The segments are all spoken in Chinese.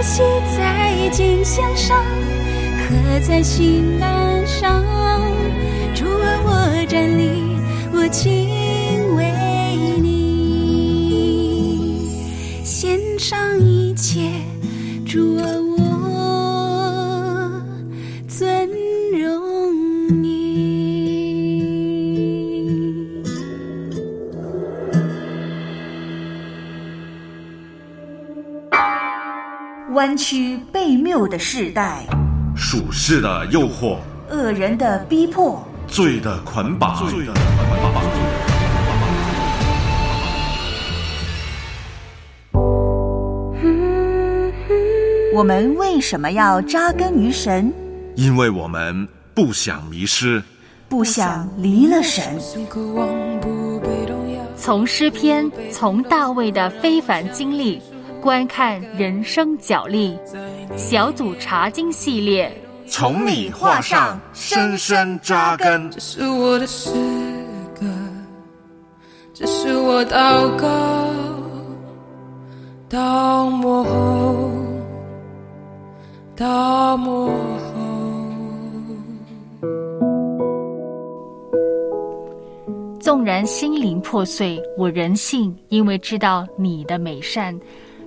将你的话语写在金线上，刻在心肝上。主啊，我站立，我敬畏你，献上一切。主啊，弯曲悖谬的世代，属世的诱惑，恶人的逼迫，罪的捆绑。我们为什么要扎根于神？因为我们不想迷失，不想离了神。从诗篇，从大卫的非凡经历，观看人生角力。小组查经系列，从你画上深深扎根。这是我的诗歌，这是我祷告，到幕后，到幕后。纵然心灵破碎，我仍信，因为知道你的美善。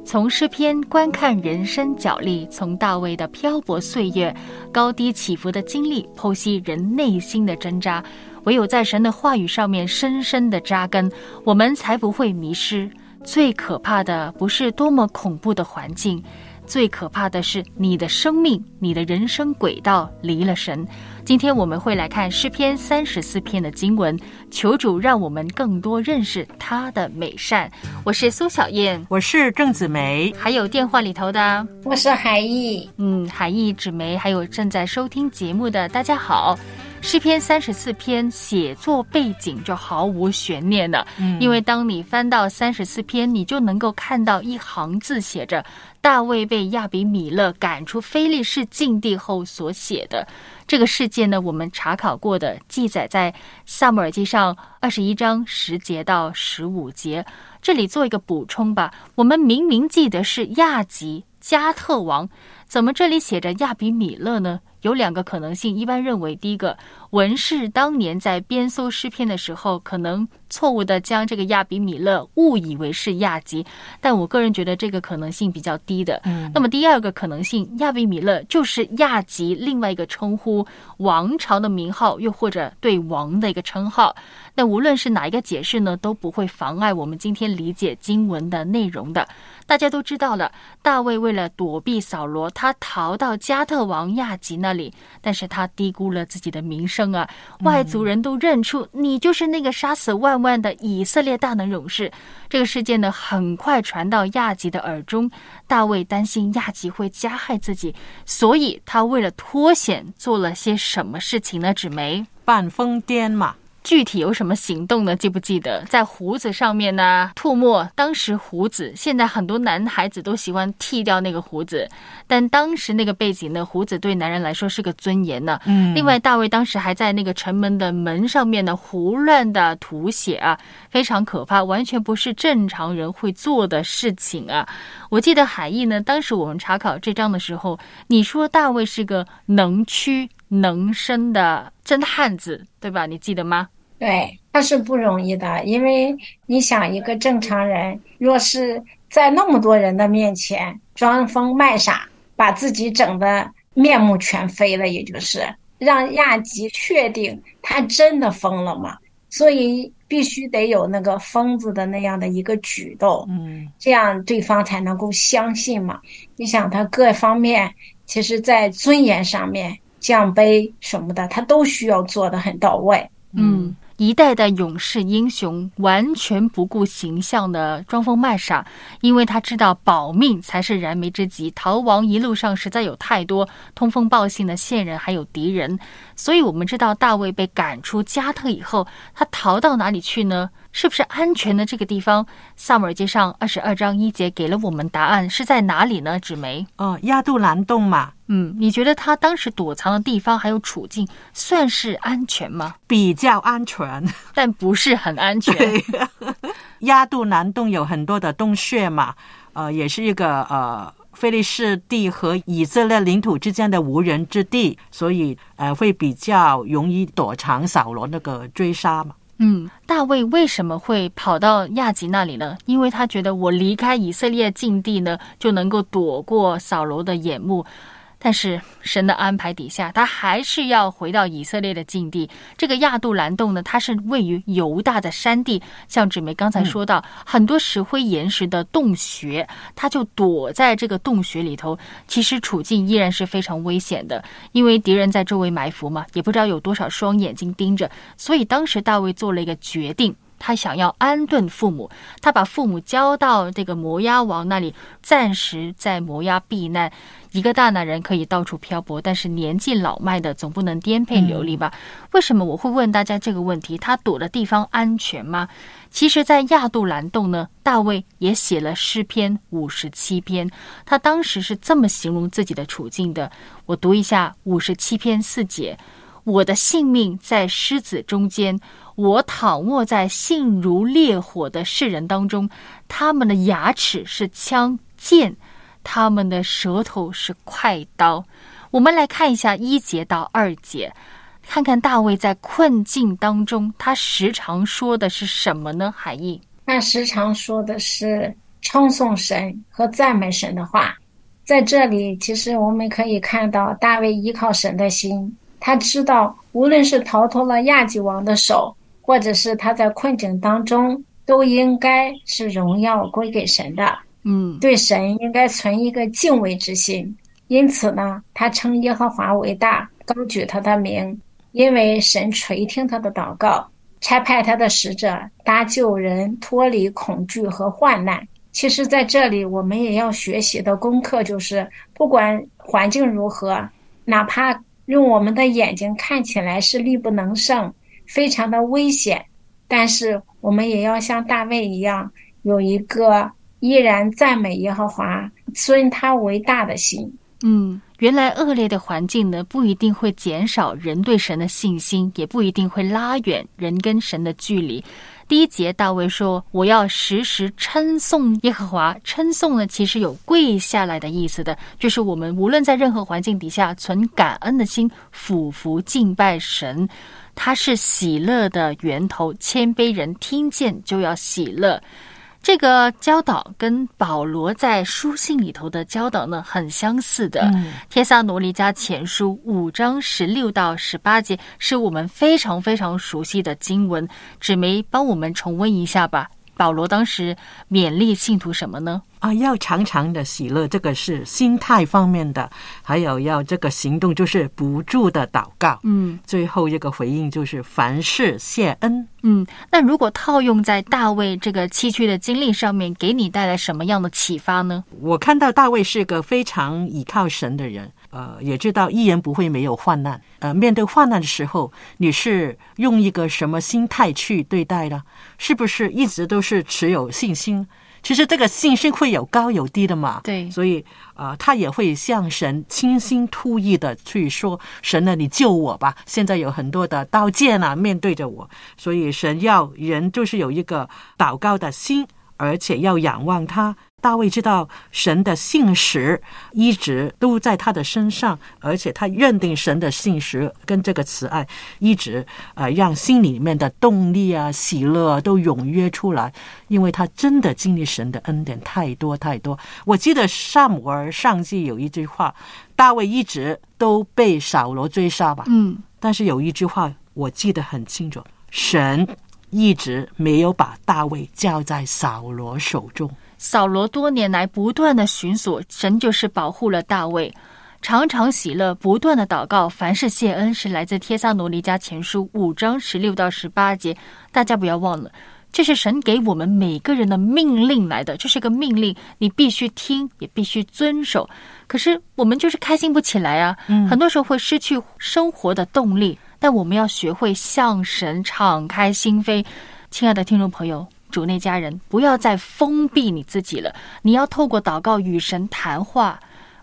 从诗篇观看人生角力，从大卫的漂泊岁月、高低起伏的经历，剖析人内心的挣扎。唯有在神的话语上面深深的扎根，我们才不会迷失。最可怕的不是多么恐怖的环境，最可怕的是你的生命、你的人生轨道离了神。今天我们会来看诗篇三十四篇的经文，求主让我们更多认识他的美善。我是苏小燕，我是郑子梅，还有电话里头的，我是海毅。嗯，海毅、子梅，还有正在收听节目的大家好。诗篇三十四篇写作背景就毫无悬念了，嗯，因为当你翻到三十四篇，你就能够看到一行字写着大卫被亚比米勒赶出非利士境地后所写的这个事件呢。我们查考过的，记载在萨姆尔记上二十一章十节到十五节。这里做一个补充吧，我们明明记得是亚吉加特王，怎么这里写着亚比米勒呢？有两个可能性，一般认为，第一个，文士当年在编搜诗篇的时候，可能错误的将这个亚比米勒误以为是亚吉，但我个人觉得这个可能性比较低的。嗯，那么第二个可能性，亚比米勒就是亚吉另外一个称呼，王朝的名号，又或者对王的一个称号。那无论是哪一个解释呢，都不会妨碍我们今天理解经文的内容的。大家都知道了，大卫为了躲避扫罗，他逃到加特王亚吉那里，但是他低估了自己的名声啊！外族人都认出你就是那个杀死万万的以色列大能勇士。这个事件呢，很快传到亚吉的耳中，大卫担心亚吉会加害自己，所以他为了脱险，做了些什么事情呢？纸梅半疯癫嘛。具体有什么行动呢？记不记得在胡子上面呢吐沫？当时胡子，现在很多男孩子都喜欢剃掉那个胡子，但当时那个背景呢，胡子对男人来说是个尊严呢。嗯。另外，大卫当时还在那个城门的门上面呢胡乱的涂写啊，非常可怕，完全不是正常人会做的事情啊。我记得海义呢，当时我们查考这章的时候，你说大卫是个能屈能伸的真汉子，对吧？你记得吗？对，他是不容易的，因为你想，一个正常人若是在那么多人的面前装疯卖傻，把自己整的面目全非了，也就是让亚吉确定他真的疯了吗，所以必须得有那个疯子的那样的一个举动，嗯，这样对方才能够相信嘛。你想，他各方面其实，在尊严上面、奖杯什么的，他都需要做的很到位，嗯。一代代勇士英雄完全不顾形象的装疯卖傻，因为他知道保命才是燃眉之急。逃亡一路上实在有太多通风报信的线人，还有敌人，所以我们知道大卫被赶出加特以后，他逃到哪里去呢？是不是安全的这个地方？萨姆尔记上二十二章一节给了我们答案，是在哪里呢？纸梅，哦，亚杜兰洞嘛，嗯，你觉得他当时躲藏的地方还有处境算是安全吗？比较安全，但不是很安全。亚杜兰洞有很多的洞穴嘛，呃，也是一个呃。菲利士地和以色列领土之间的无人之地，所以呃会比较容易躲藏扫罗那个追杀嘛。嗯，大卫为什么会跑到亚吉那里呢？因为他觉得我离开以色列境地呢，就能够躲过扫罗的眼目。但是神的安排底下，他还是要回到以色列的境地。这个亚杜兰洞呢，它是位于犹大的山地，像纸梅刚才说到，很多石灰岩石的洞穴，他就躲在这个洞穴里头。其实处境依然是非常危险的，因为敌人在周围埋伏嘛，也不知道有多少双眼睛盯着。所以当时大卫做了一个决定。他想要安顿父母，他把父母交到这个摩押王那里，暂时在摩押避难。一个大男人可以到处漂泊，但是年纪老迈的总不能颠沛流离吧？为什么我会问大家这个问题？他躲的地方安全吗？其实，在亚杜兰洞呢，大卫也写了诗篇五十七篇，他当时是这么形容自己的处境的。我读一下五十七篇四节：我的性命在狮子中间。我躺卧在性如烈火的世人当中，他们的牙齿是枪剑，他们的舌头是快刀。我们来看一下一节到二节，看看大卫在困境当中，他时常说的是什么呢？海义，他时常说的是称颂神和赞美神的话。在这里，其实我们可以看到大卫依靠神的心，他知道无论是逃脱了亚吉王的手。或者是他在困境当中，都应该是荣耀归给神的。嗯，对神应该存一个敬畏之心。因此呢，他称耶和华为大，高举他的名，因为神垂听他的祷告，差派他的使者搭救人脱离恐惧和患难。其实，在这里我们也要学习的功课就是，不管环境如何，哪怕用我们的眼睛看起来是力不能胜。非常的危险，但是我们也要像大卫一样，有一个依然赞美耶和华、尊他为大的心。嗯，原来恶劣的环境呢，不一定会减少人对神的信心，也不一定会拉远人跟神的距离。第一节，大卫说：“我要时时称颂耶和华。”称颂呢，其实有跪下来的意思的，就是我们无论在任何环境底下，存感恩的心，俯伏敬拜神。他是喜乐的源头，谦卑人听见就要喜乐。这个教导跟保罗在书信里头的教导呢，很相似的。帖撒罗尼迦前书五章十六到十八节，是我们非常非常熟悉的经文。纸梅帮我们重温一下吧。保罗当时勉励信徒什么呢？啊，要常常的喜乐，这个是心态方面的；还有要这个行动，就是不住的祷告。嗯，最后一个回应就是凡事谢恩。嗯，那如果套用在大卫这个崎岖的经历上面，给你带来什么样的启发呢？我看到大卫是个非常倚靠神的人，呃，也知道一人不会没有患难。呃，面对患难的时候，你是用一个什么心态去对待呢？是不是一直都是持有信心？其实这个信心会有高有低的嘛，对，所以啊，他也会向神倾心吐意的去说：“神啊，你救我吧！现在有很多的刀剑啊，面对着我，所以神要人就是有一个祷告的心，而且要仰望他。”大卫知道神的信实一直都在他的身上，而且他认定神的信实跟这个慈爱一直呃让心里面的动力啊、喜乐都踊跃出来，因为他真的经历神的恩典太多太多。我记得萨姆尔上记有一句话，大卫一直都被扫罗追杀吧，嗯，但是有一句话我记得很清楚，神一直没有把大卫交在扫罗手中。扫罗多年来不断的寻索，神就是保护了大卫。常常喜乐，不断的祷告，凡事谢恩，是来自帖撒罗尼迦前书五章十六到十八节。大家不要忘了，这是神给我们每个人的命令来的，这是个命令，你必须听，也必须遵守。可是我们就是开心不起来啊，很多时候会失去生活的动力。但我们要学会向神敞开心扉，亲爱的听众朋友。主内家人，不要再封闭你自己了。你要透过祷告与神谈话。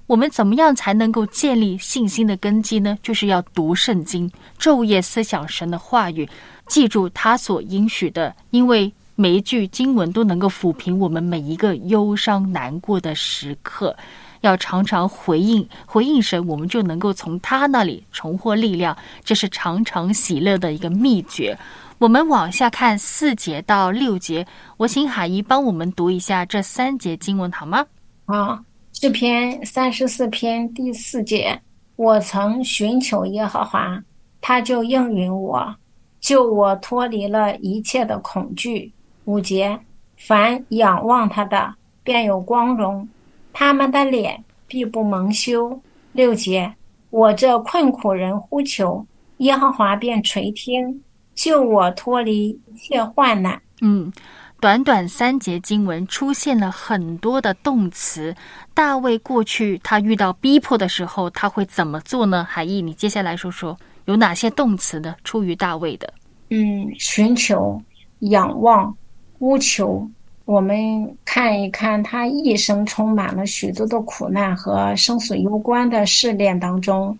我们怎么样才能够建立信心的根基呢？就是要读圣经，昼夜思想神的话语，记住他所应许的。因为每一句经文都能够抚平我们每一个忧伤难过的时刻。要常常回应回应神，我们就能够从他那里重获力量。这是常常喜乐的一个秘诀。我们往下看四节到六节，我请海姨帮我们读一下这三节经文好吗？啊，诗篇三十四篇第四节，我曾寻求耶和华，他就应允我，救我脱离了一切的恐惧。五节，凡仰望他的，便有光荣，他们的脸必不蒙羞。六节，我这困苦人呼求耶和华，便垂听。救我脱离一切患难。嗯，短短三节经文出现了很多的动词。大卫过去他遇到逼迫的时候，他会怎么做呢？海义，你接下来说说有哪些动词呢？出于大卫的，嗯，寻求、仰望、呼求。我们看一看他一生充满了许多的苦难和生死攸关的试炼当中。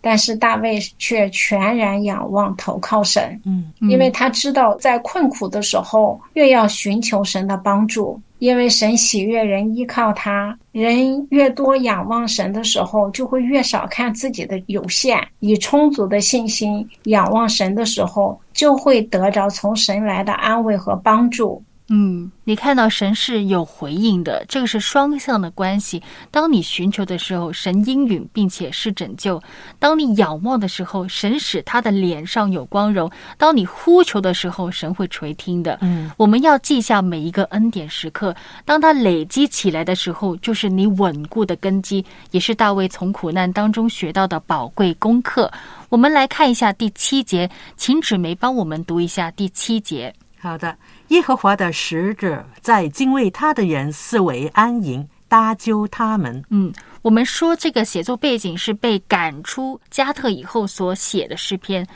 但是大卫却全然仰望、投靠神，嗯，因为他知道在困苦的时候越要寻求神的帮助，因为神喜悦人依靠他，人越多仰望神的时候，就会越少看自己的有限，以充足的信心仰望神的时候，就会得着从神来的安慰和帮助。嗯，你看到神是有回应的，这个是双向的关系。当你寻求的时候，神应允，并且是拯救；当你仰望的时候，神使他的脸上有光荣；当你呼求的时候，神会垂听的。嗯，我们要记下每一个恩典时刻，当他累积起来的时候，就是你稳固的根基，也是大卫从苦难当中学到的宝贵功课。我们来看一下第七节，请纸梅帮我们读一下第七节。好的，耶和华的使者在敬畏他的人四围安营，搭救他们。嗯，我们说这个写作背景是被赶出加特以后所写的诗篇。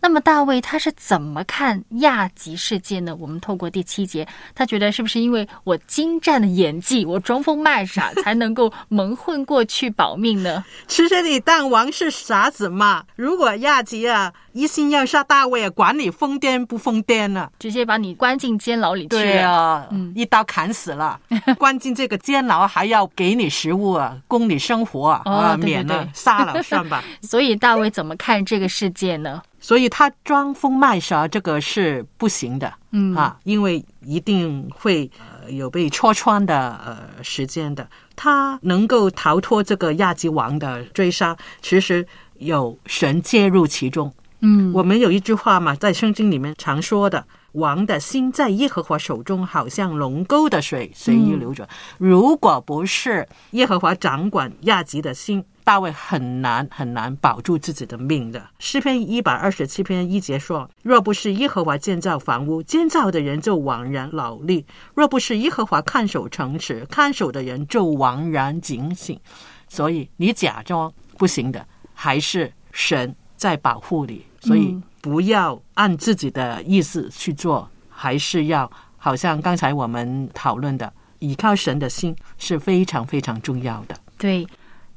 那么大卫他是怎么看亚吉事件呢？我们透过第七节，他觉得是不是因为我精湛的演技，我装疯卖傻，才能够蒙混过去保命呢？其实你当王是傻子嘛？如果亚吉啊一心要杀大卫，管你疯癫不疯癫呢？直接把你关进监牢里去。对啊，嗯，一刀砍死了，关进这个监牢还要给你食物啊，供你生活啊，免了杀了算吧。所以大卫怎么看这个事件呢？所以他装疯卖傻，这个是不行的，嗯啊，因为一定会呃有被戳穿的呃时间的。他能够逃脱这个亚吉王的追杀，其实有神介入其中。嗯，我们有一句话嘛，在圣经里面常说的：“王的心在耶和华手中，好像龙沟的水随意流转。”如果不是耶和华掌管亚吉的心。大卫很难很难保住自己的命的。诗篇一百二十七篇一节说：“若不是耶和华建造房屋，建造的人就枉然劳力；若不是耶和华看守城池，看守的人就枉然警醒。”所以你假装不行的，还是神在保护你。所以不要按自己的意思去做，还是要好像刚才我们讨论的，依靠神的心是非常非常重要的。对。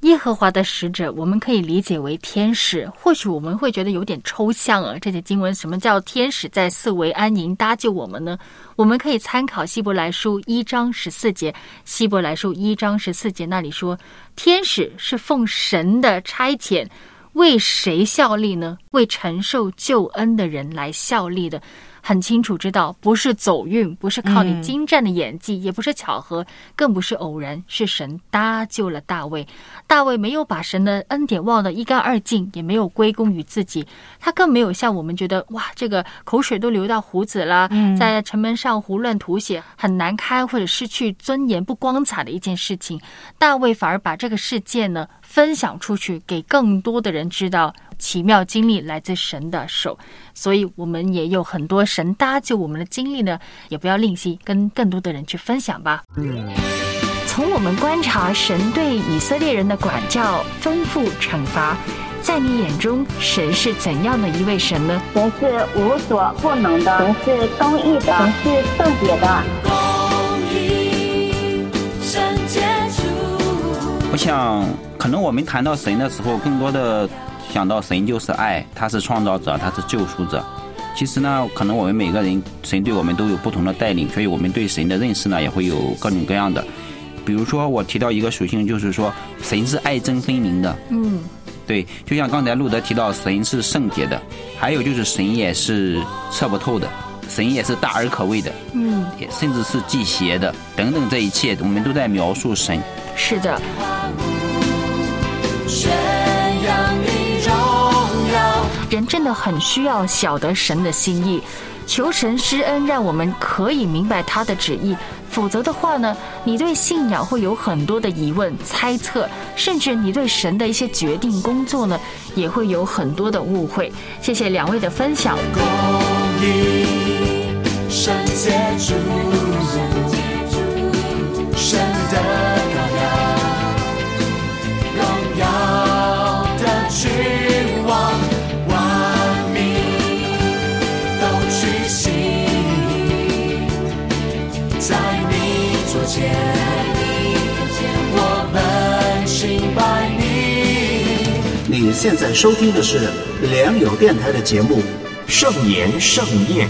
耶和华的使者，我们可以理解为天使。或许我们会觉得有点抽象啊，这些经文什么叫天使在四围安宁搭救我们呢？我们可以参考希伯来书一章十四节。希伯来书一章十四节那里说，天使是奉神的差遣，为谁效力呢？为承受救恩的人来效力的。很清楚知道，不是走运，不是靠你精湛的演技，也不是巧合，更不是偶然，是神搭救了大卫。大卫没有把神的恩典忘得一干二净，也没有归功于自己，他更没有像我们觉得哇，这个口水都流到胡子了，在城门上胡乱涂写，很难堪或者失去尊严、不光彩的一件事情。大卫反而把这个事件呢分享出去，给更多的人知道。奇妙经历来自神的手，所以我们也有很多神搭救我们的经历呢，也不要吝惜，跟更多的人去分享吧。从我们观察神对以色列人的管教、吩咐、惩罚，在你眼中，神是怎样的一位神呢？神是无所不能的，神是公义的，神是圣洁的。我想，可能我们谈到神的时候，更多的。想到神就是爱，他是创造者，他是救赎者。其实呢，可能我们每个人，神对我们都有不同的带领，所以我们对神的认识呢，也会有各种各样的。比如说，我提到一个属性，就是说，神是爱憎分明的。嗯，对，就像刚才路德提到，神是圣洁的，还有就是神也是测不透的，神也是大而可畏的。嗯，也甚至是忌邪的，等等，这一切我们都在描述神。是的。人真的很需要晓得神的心意，求神施恩，让我们可以明白他的旨意。否则的话呢，你对信仰会有很多的疑问、猜测，甚至你对神的一些决定、工作呢，也会有很多的误会。谢谢两位的分享。你现在收听的是良友电台的节目《圣言盛宴》。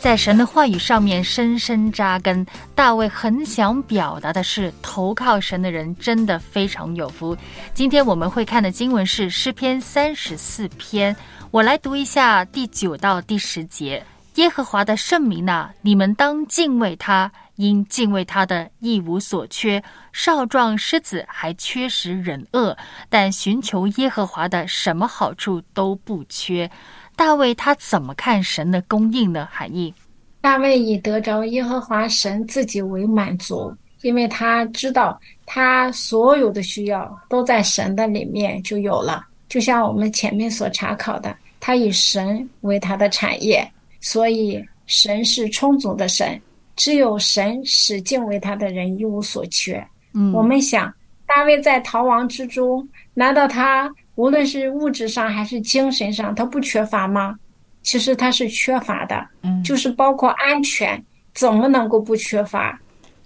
在神的话语上面深深扎根，大卫很想表达的是，投靠神的人真的非常有福。今天我们会看的经文是诗篇三十四篇，我来读一下第九到第十节。耶和华的圣名呐，你们当敬畏他，因敬畏他的一无所缺。少壮狮子还缺食忍饿，但寻求耶和华的，什么好处都不缺。大卫他怎么看神的供应呢？含义：大卫以得着耶和华神自己为满足，因为他知道他所有的需要都在神的里面就有了。就像我们前面所查考的，他以神为他的产业。所以，神是充足的神，只有神使敬畏他的人一无所缺。嗯，我们想，大卫在逃亡之中，难道他无论是物质上还是精神上，他不缺乏吗？其实他是缺乏的，嗯，就是包括安全，怎么能够不缺乏？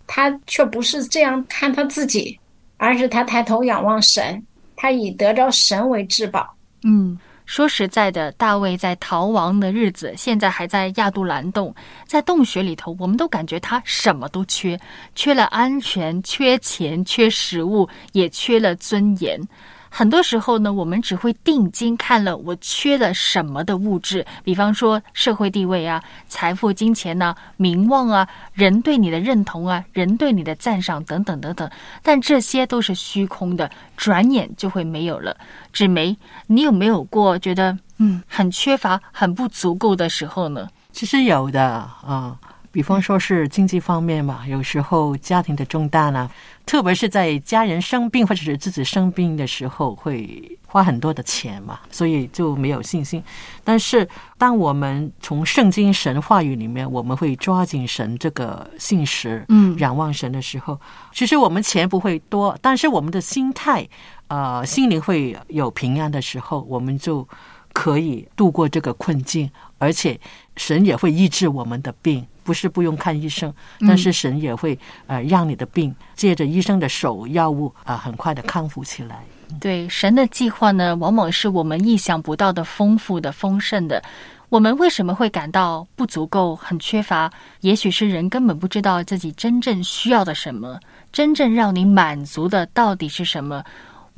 他却不是这样看他自己，而是他抬头仰望神，他以得着神为至宝。嗯。说实在的，大卫在逃亡的日子，现在还在亚杜兰洞，在洞穴里头，我们都感觉他什么都缺，缺了安全，缺钱，缺食物，也缺了尊严。很多时候呢，我们只会定睛看了我缺了什么的物质，比方说社会地位啊、财富、金钱呐、名望啊、人对你的认同啊、人对你的赞赏等等等等。但这些都是虚空的，转眼就会没有了。纸梅，你有没有过觉得嗯很缺乏、很不足够的时候呢？其实有的啊。比方说是经济方面嘛，有时候家庭的重担啊，特别是在家人生病或者是自己生病的时候，会花很多的钱嘛，所以就没有信心。但是，当我们从圣经神话语里面，我们会抓紧神这个信实，嗯，仰望神的时候，其实我们钱不会多，但是我们的心态，呃，心灵会有平安的时候，我们就可以度过这个困境，而且神也会医治我们的病。不是不用看医生，但是神也会呃让你的病借着医生的手药物啊很快的康复起来。对神的计划呢，往往是我们意想不到的丰富的丰盛的。我们为什么会感到不足够、很缺乏？也许是人根本不知道自己真正需要的什么，真正让你满足的到底是什么。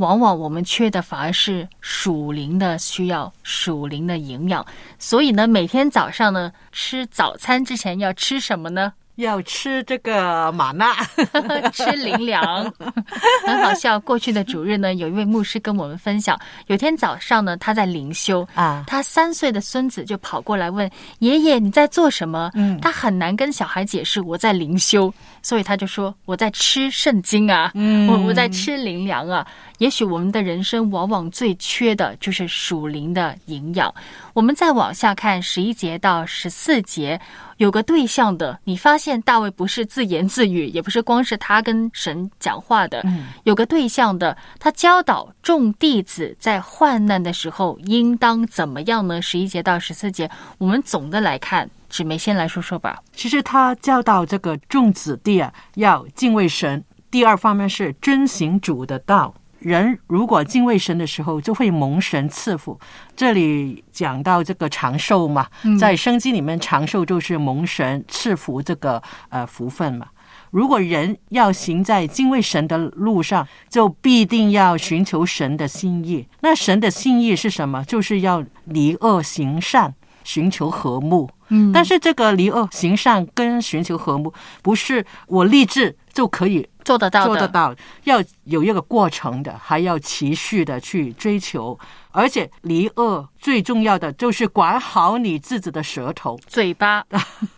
往往我们缺的反而是属灵的需要、属灵的营养。所以呢，每天早上呢，吃早餐之前要吃什么呢？要吃这个玛纳，吃灵粮，很好笑。过去的主日呢，有一位牧师跟我们分享，有天早上呢，他在灵修啊，他三岁的孙子就跑过来问爷爷你在做什么？嗯，他很难跟小孩解释我在灵修，所以他就说我在吃圣经啊，嗯，我我在吃灵粮啊。也许我们的人生往往最缺的就是属灵的营养。我们再往下看十一节到十四节，有个对象的，你发现大卫不是自言自语，也不是光是他跟神讲话的，有个对象的，他教导众弟子在患难的时候应当怎么样呢？十一节到十四节，我们总的来看，纸梅先来说说吧。其实他教导这个众子弟啊，要敬畏神。第二方面是遵行主的道。人如果敬畏神的时候，就会蒙神赐福。这里讲到这个长寿嘛，在生机里面，长寿就是蒙神赐福这个呃福分嘛。如果人要行在敬畏神的路上，就必定要寻求神的心意。那神的心意是什么？就是要离恶行善，寻求和睦。嗯，但是这个离恶行善跟寻求和睦，不是我立志就可以。做得到，做得到，要有一个过程的，还要持续的去追求，而且离恶最重要的就是管好你自己的舌头、嘴巴。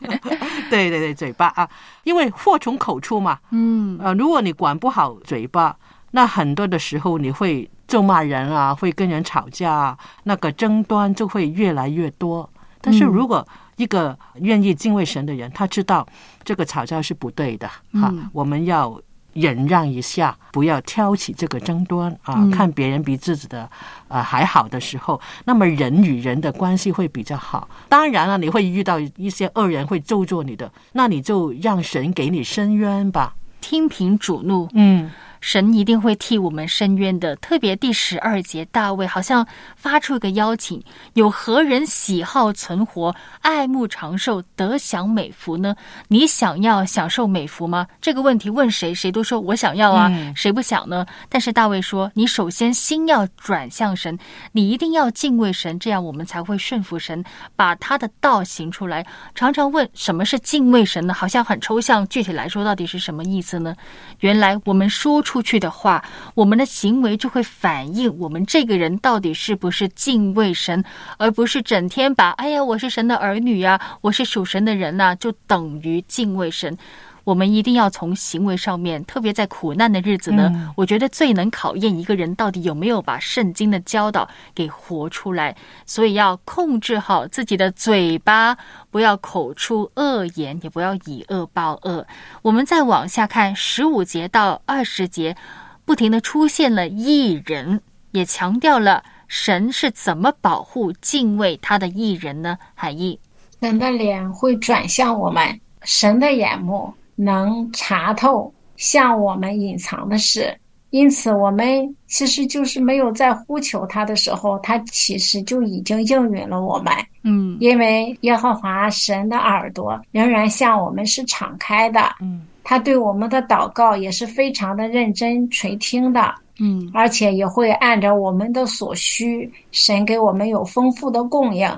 对对对，嘴巴啊，因为祸从口出嘛。嗯，呃，如果你管不好嘴巴，那很多的时候你会咒骂人啊，会跟人吵架，啊，那个争端就会越来越多。但是如果一个愿意敬畏神的人，他知道这个吵架是不对的，哈，我们要。忍让一下，不要挑起这个争端啊！看别人比自己的呃还好的时候，那么人与人的关系会比较好。当然了，你会遇到一些恶人会咒作你的，那你就让神给你伸冤吧，听凭主怒。嗯。神一定会替我们伸冤的。特别第十二节，大卫好像发出一个邀请：有何人喜好存活、爱慕长寿、得享美福呢？你想要享受美福吗？这个问题问谁，谁都说我想要啊，谁不想呢？但是大卫说：你首先心要转向神，你一定要敬畏神，这样我们才会顺服神，把他的道行出来。常常问什么是敬畏神呢？好像很抽象，具体来说到底是什么意思呢？原来我们说出。出去的话，我们的行为就会反映我们这个人到底是不是敬畏神，而不是整天把“哎呀，我是神的儿女呀，我是属神的人呐”，就等于敬畏神。我们一定要从行为上面，特别在苦难的日子呢，我觉得最能考验一个人到底有没有把圣经的教导给活出来。所以要控制好自己的嘴巴，不要口出恶言，也不要以恶报恶。我们再往下看十五节到二十节，不停的出现了异人，也强调了神是怎么保护、敬畏他的艺人呢？海义，神的脸会转向我们，神的眼目。能查透向我们隐藏的事，因此我们其实就是没有在呼求他的时候，他其实就已经应允了我们。嗯，因为耶和华神的耳朵仍然向我们是敞开的。嗯，他对我们的祷告也是非常的认真垂听的。嗯，而且也会按照我们的所需，神给我们有丰富的供应。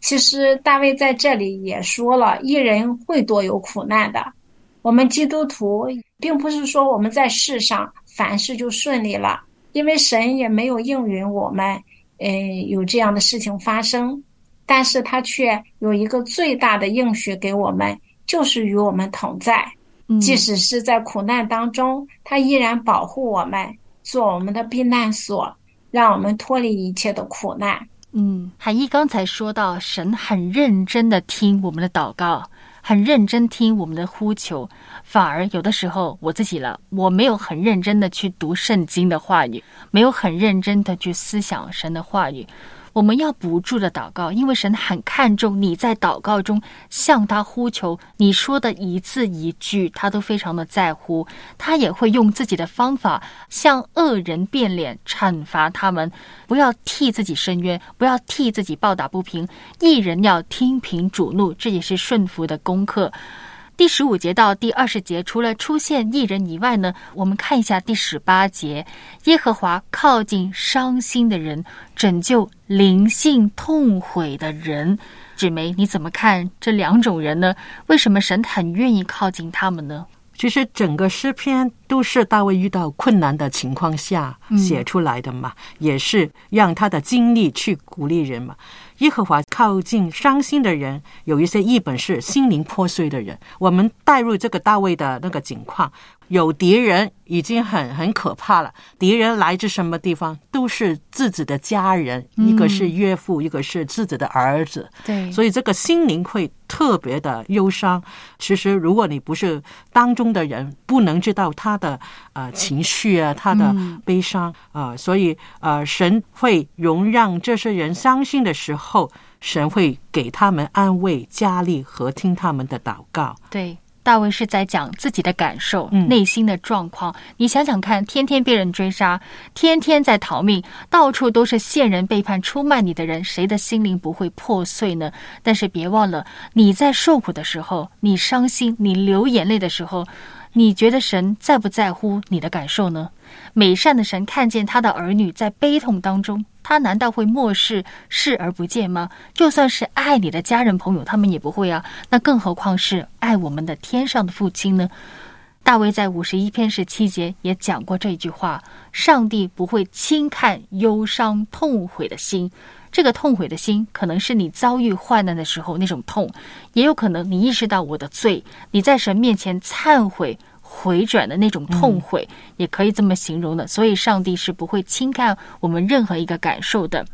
其实大卫在这里也说了，一人会多有苦难的。我们基督徒并不是说我们在世上凡事就顺利了，因为神也没有应允我们，嗯，有这样的事情发生。但是他却有一个最大的应许给我们，就是与我们同在，即使是在苦难当中，他依然保护我们，做我们的避难所，让我们脱离一切的苦难。嗯，海一刚才说到，神很认真的听我们的祷告。很认真听我们的呼求，反而有的时候我自己了，我没有很认真的去读圣经的话语，没有很认真的去思想神的话语。我们要不住的祷告，因为神很看重你在祷告中向他呼求，你说的一字一句，他都非常的在乎。他也会用自己的方法向恶人变脸，惩罚他们。不要替自己伸冤，不要替自己抱打不平。一人要听凭主怒，这也是顺服的功课。第十五节到第二十节，除了出现艺人以外呢，我们看一下第十八节：耶和华靠近伤心的人，拯救灵性痛悔的人。纸梅，你怎么看这两种人呢？为什么神很愿意靠近他们呢？其实整个诗篇都是大卫遇到困难的情况下写出来的嘛，也是让他的经历去鼓励人嘛。耶和华靠近伤心的人，有一些译本是心灵破碎的人。我们带入这个大卫的那个境况，有敌人已经很很可怕了。敌人来自什么地方？都是自己的家人，一个是岳父，一个是自己的儿子。对，所以这个心灵会特别的忧伤。其实，如果你不是当中的人，不能知道他的呃情绪啊，他的悲伤啊。所以，呃，神会容让这些人伤心的时候。神会给他们安慰、加力和听他们的祷告。对，大卫是在讲自己的感受、内心的状况。你想想看，天天被人追杀，天天在逃命，到处都是线人、背叛、出卖你的人，谁的心灵不会破碎呢？但是别忘了，你在受苦的时候，你伤心、你流眼泪的时候，你觉得神在不在乎你的感受呢？美善的神看见他的儿女在悲痛当中。他难道会漠视、视而不见吗？就算是爱你的家人朋友，他们也不会啊。那更何况是爱我们的天上的父亲呢？大卫在五十一篇十七节也讲过这句话：上帝不会轻看忧伤痛悔的心。这个痛悔的心，可能是你遭遇患难的时候那种痛，也有可能你意识到我的罪，你在神面前忏悔。回转的那种痛悔，也可以这么形容的。所以，上帝是不会轻看我们任何一个感受的。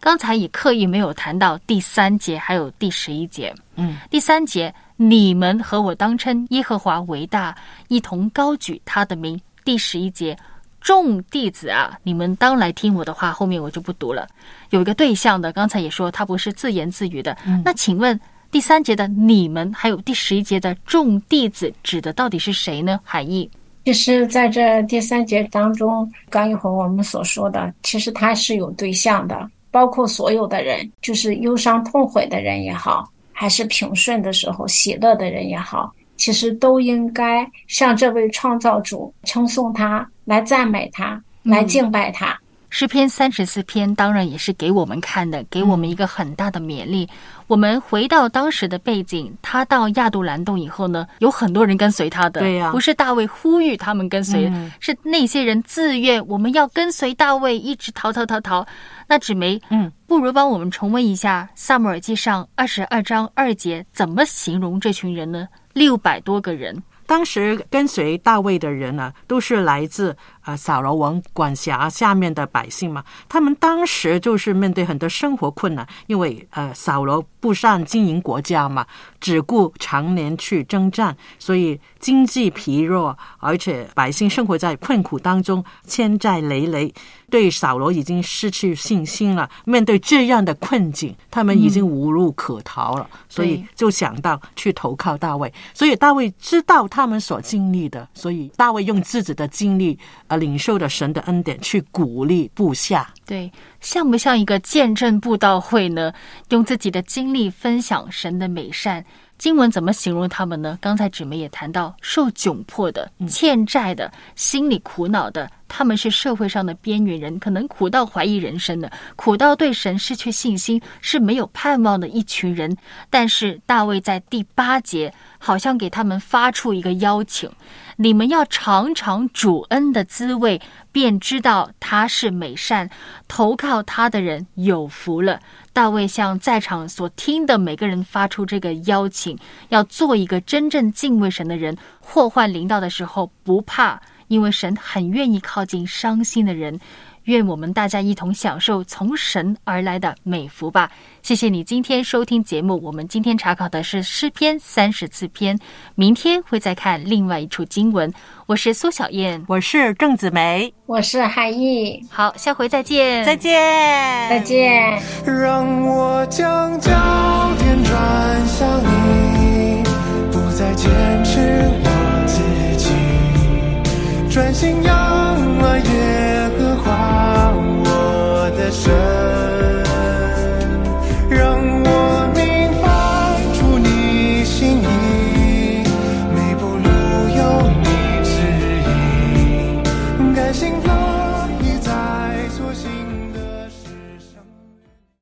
刚才也刻意没有谈到第三节，还有第十一节。嗯，第三节，你们和我当称耶和华为大，一同高举他的名。第十一节，众弟子啊，你们当来听我的话。后面我就不读了。有一个对象的，刚才也说他不是自言自语的。那请问？第三节的你们，还有第十一节的众弟子，指的到底是谁呢？含义其实，在这第三节当中，刚一会儿我们所说的，其实他是有对象的，包括所有的人，就是忧伤痛悔的人也好，还是平顺的时候喜乐的人也好，其实都应该向这位创造主称颂他，来赞美他，来敬拜他。诗篇三十四篇当然也是给我们看的，给我们一个很大的勉励。我们回到当时的背景，他到亚杜兰洞以后呢，有很多人跟随他的，对呀，不是大卫呼吁他们跟随，是那些人自愿，我们要跟随大卫，一直逃逃逃逃。那纸梅，嗯，不如帮我们重温一下《萨母尔记上》二十二章二节，怎么形容这群人呢？六百多个人。当时跟随大卫的人呢，都是来自啊扫罗王管辖下面的百姓嘛。他们当时就是面对很多生活困难，因为呃扫罗不善经营国家嘛，只顾常年去征战，所以经济疲弱，而且百姓生活在困苦当中，欠债累累。对扫罗已经失去信心了。面对这样的困境，他们已经无路可逃了，所以就想到去投靠大卫。所以大卫知道他们所经历的，所以大卫用自己的经历，呃，领受的神的恩典，去鼓励部下。对，像不像一个见证布道会呢？用自己的经历分享神的美善。经文怎么形容他们呢？刚才姊妹也谈到，受窘迫的、欠债的、心里苦恼的，他们是社会上的边缘人，可能苦到怀疑人生的，苦到对神失去信心，是没有盼望的一群人。但是大卫在第八节，好像给他们发出一个邀请：你们要尝尝主恩的滋味，便知道他是美善，投靠他的人有福了。大卫向在场所听的每个人发出这个邀请，要做一个真正敬畏神的人。祸患临到的时候不怕，因为神很愿意靠近伤心的人。愿我们大家一同享受从神而来的美福吧。谢谢你今天收听节目。我们今天查考的是诗篇三十四篇，明天会再看另外一处经文。我是苏小燕，我是郑子梅，我是海毅。好，下回再见，再见，再见。让我将焦点转向你，不再坚持我自己，专心仰望耶和华我